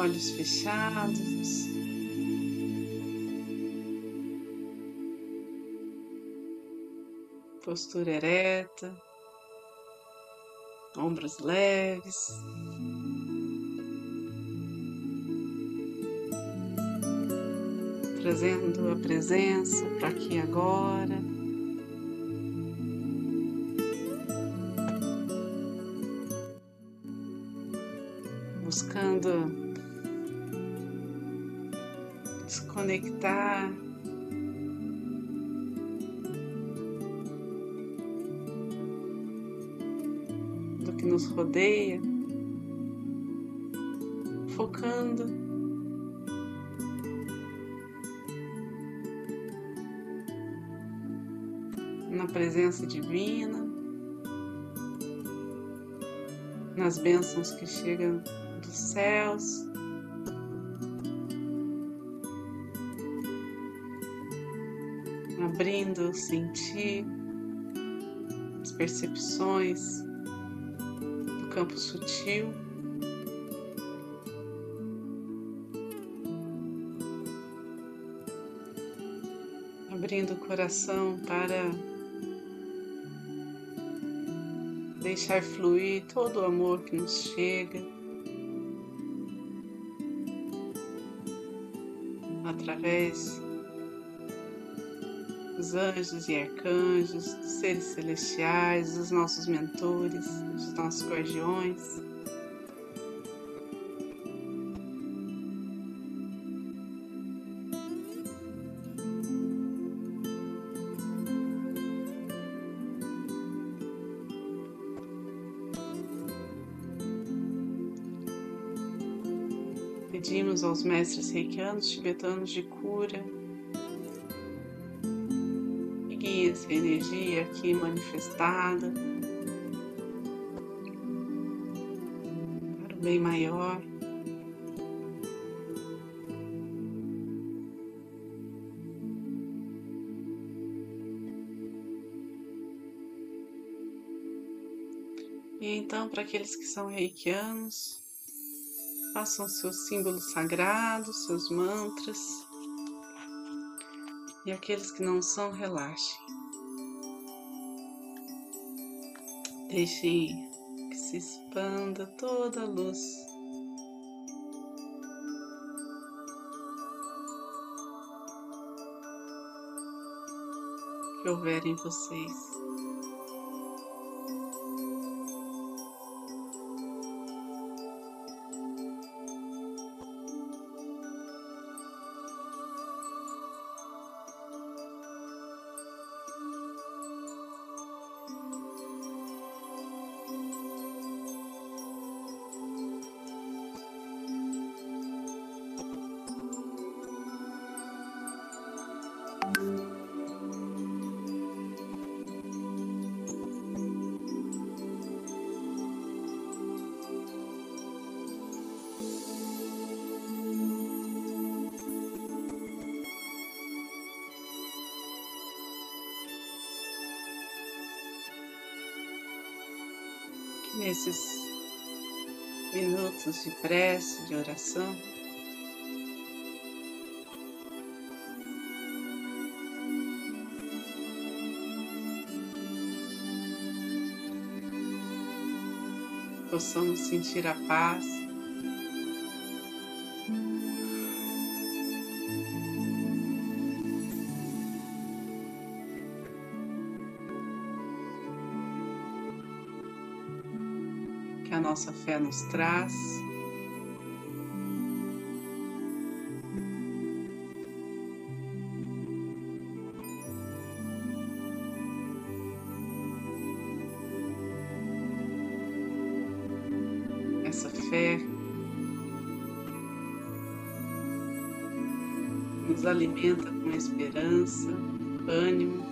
olhos fechados. Postura ereta, ombros leves. Trazendo a presença para aqui agora. buscando desconectar do que nos rodeia, focando. Na presença divina, nas bênçãos que chegam dos céus. Abrindo o sentir, as percepções do campo sutil. Abrindo o coração para deixar fluir todo o amor que nos chega. através dos anjos e arcanjos, dos seres celestiais, dos nossos mentores, dos nossos guardiões. Pedimos aos mestres reikianos tibetanos de cura essa energia aqui manifestada para o bem maior. E então, para aqueles que são reikianos, Façam seus símbolos sagrados, seus mantras. E aqueles que não são, relaxem. Deixem que se expanda toda a luz. Que houver em vocês. Nesses minutos de prece, de oração, possamos sentir a paz nossa fé nos traz. Essa fé nos alimenta com esperança, ânimo,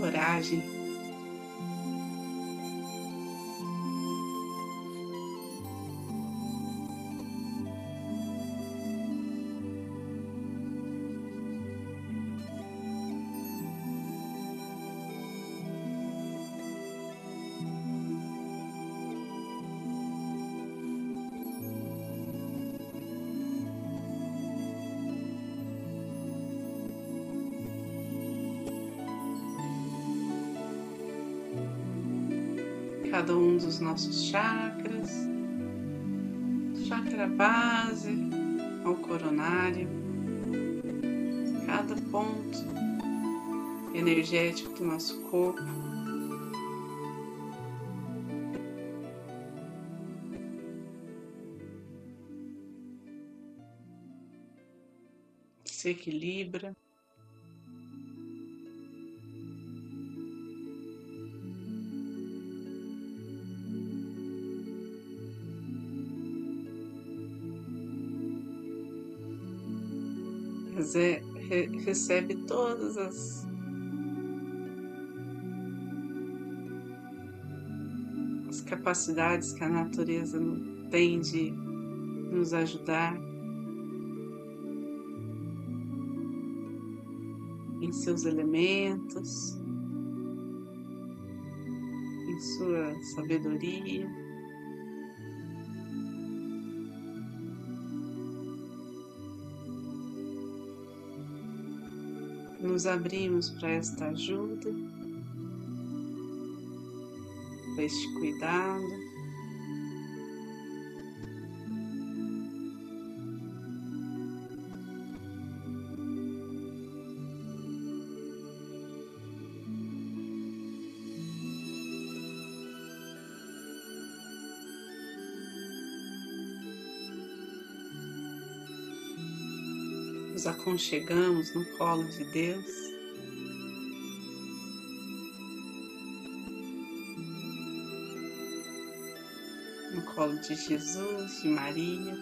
coragem. Cada um dos nossos chakras, chakra base ao coronário, cada ponto energético do nosso corpo. Se equilibra. Recebe todas as as capacidades que a natureza tem de nos ajudar em seus elementos, em sua sabedoria. Nos abrimos para esta ajuda, para este cuidado. Nos aconchegamos no colo de Deus. No colo de Jesus, de Maria.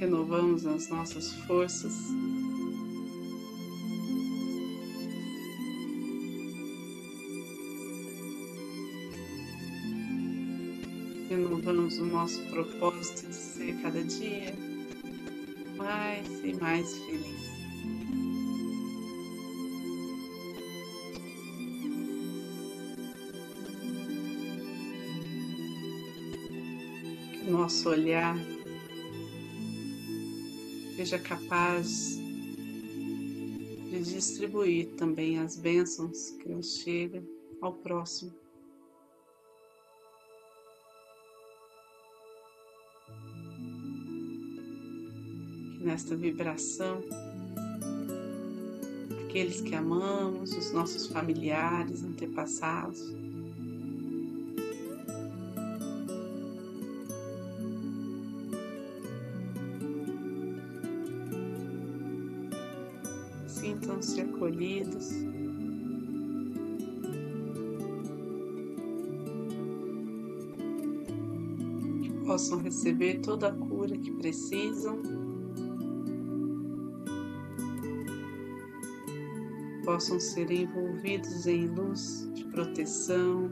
Renovamos as nossas forças renovamos o nosso propósito de ser cada dia mais e mais feliz. Que o nosso olhar seja capaz de distribuir também as bênçãos que nos chegam ao próximo. Nesta vibração, aqueles que amamos, os nossos familiares, antepassados. Sintam-se acolhidos. Possam receber toda a cura que precisam possam ser envolvidos em luz de proteção,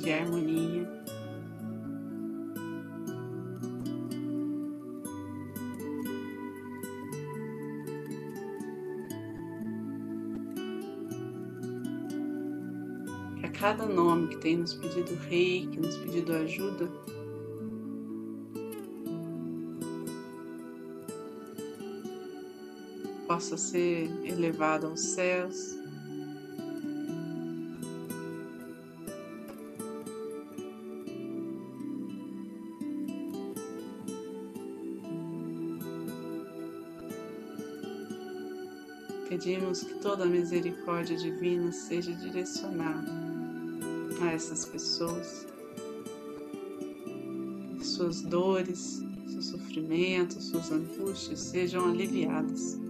de harmonia. Que a cada nome que tem nos pedido rei, que nos pedido ajuda, possa ser elevado aos céus. Pedimos que toda a misericórdia divina seja direcionada a essas pessoas, suas dores, seus sofrimentos, suas angústias sejam aliviadas.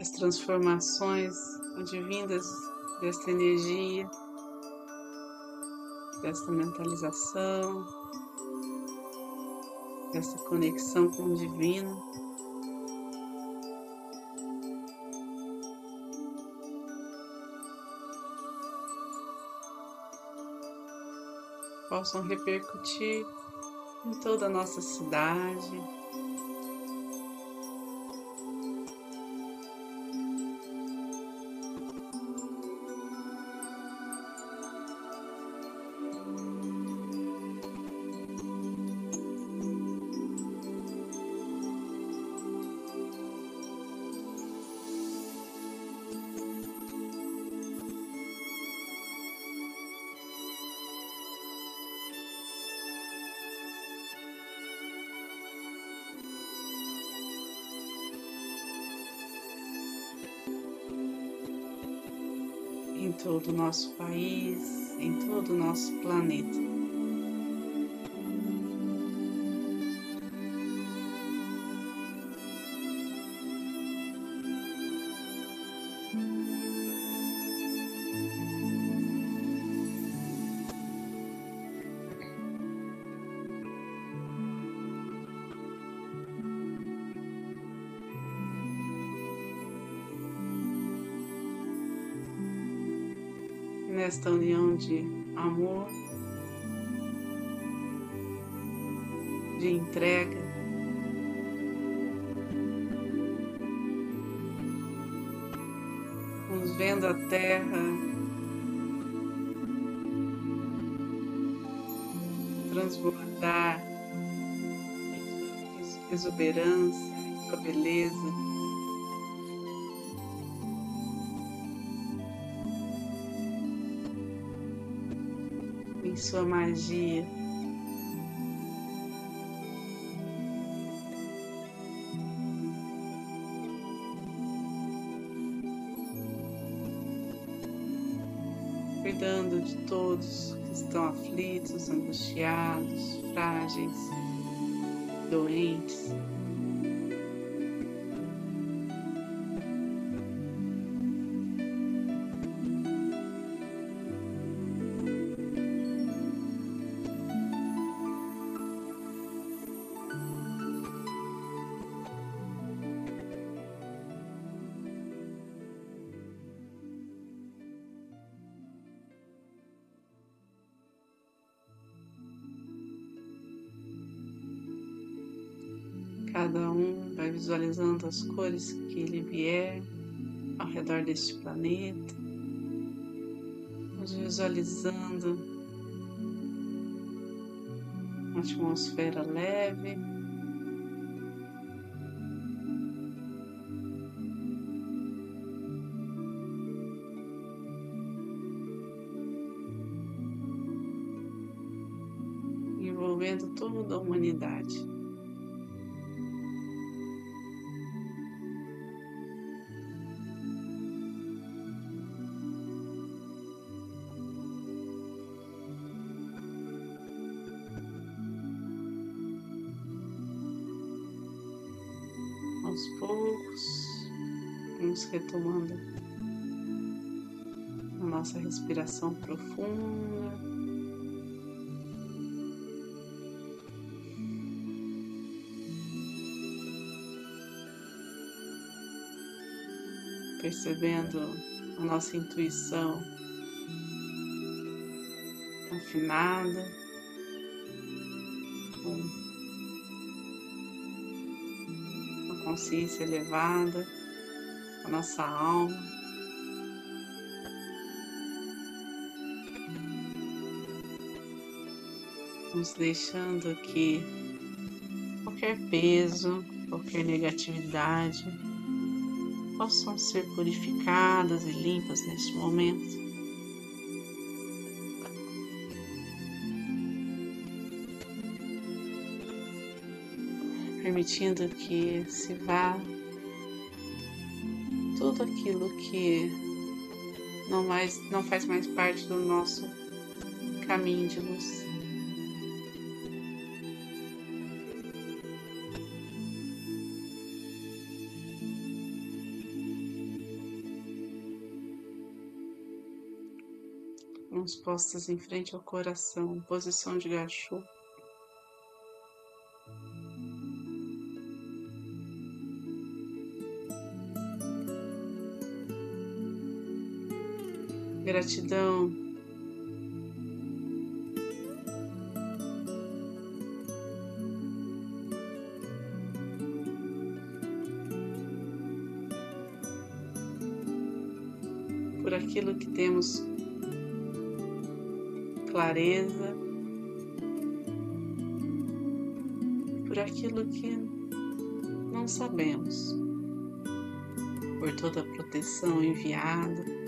As transformações advindas desta energia, desta mentalização, dessa conexão com o divino, possam repercutir em toda a nossa cidade, todo o nosso país, em todo o nosso planeta. Nesta união de amor, de entrega. Vamos vendo a terra transbordar exuberância, sua beleza. Sua magia. Cuidando de todos que estão aflitos, angustiados, frágeis, doentes. Cada um vai visualizando as cores que ele vier ao redor deste planeta. Vamos visualizando uma atmosfera leve. Aos poucos, vamos retomando a nossa respiração profunda. Percebendo a nossa intuição afinada, com consciência elevada, a nossa alma. Nos deixando que qualquer peso, qualquer negatividade possam ser purificadas e limpas neste momento. permitindo que se vá tudo aquilo que não, mais, não faz mais parte do nosso caminho de luz. mãos postas em frente ao coração, posição de gachu. Gratidão. Por aquilo que temos clareza, por aquilo que não sabemos, por toda a proteção enviada,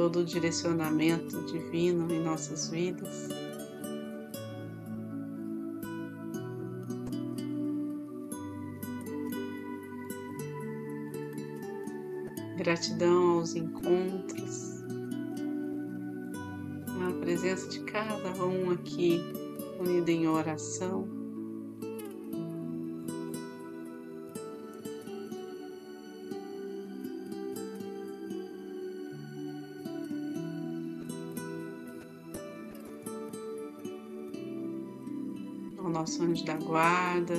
todo o direcionamento divino em nossas vidas. Gratidão aos encontros, à presença de cada um aqui unido em oração. Nosso anjo da guarda,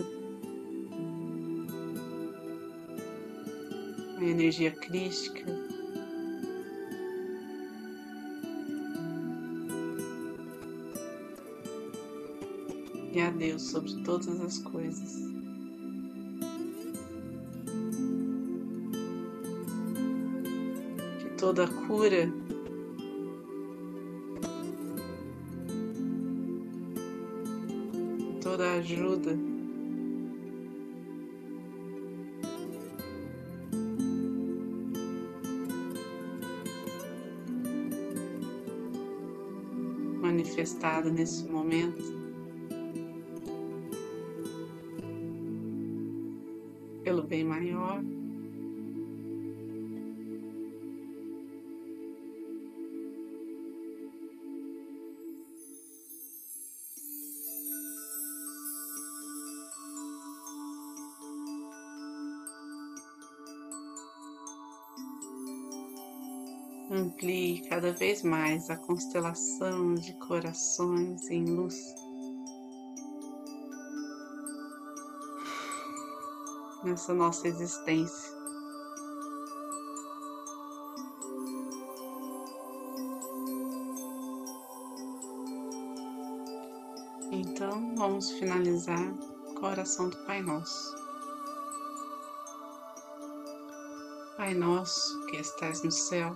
a energia crística. E a Deus sobre todas as coisas. Que toda cura toda ajuda manifestada nesse momento. Pelo bem maior. Amplie cada vez mais a constelação de corações em luz. Nessa nossa existência. Então, vamos finalizar com a oração do Pai Nosso. Pai nosso que estais no céu,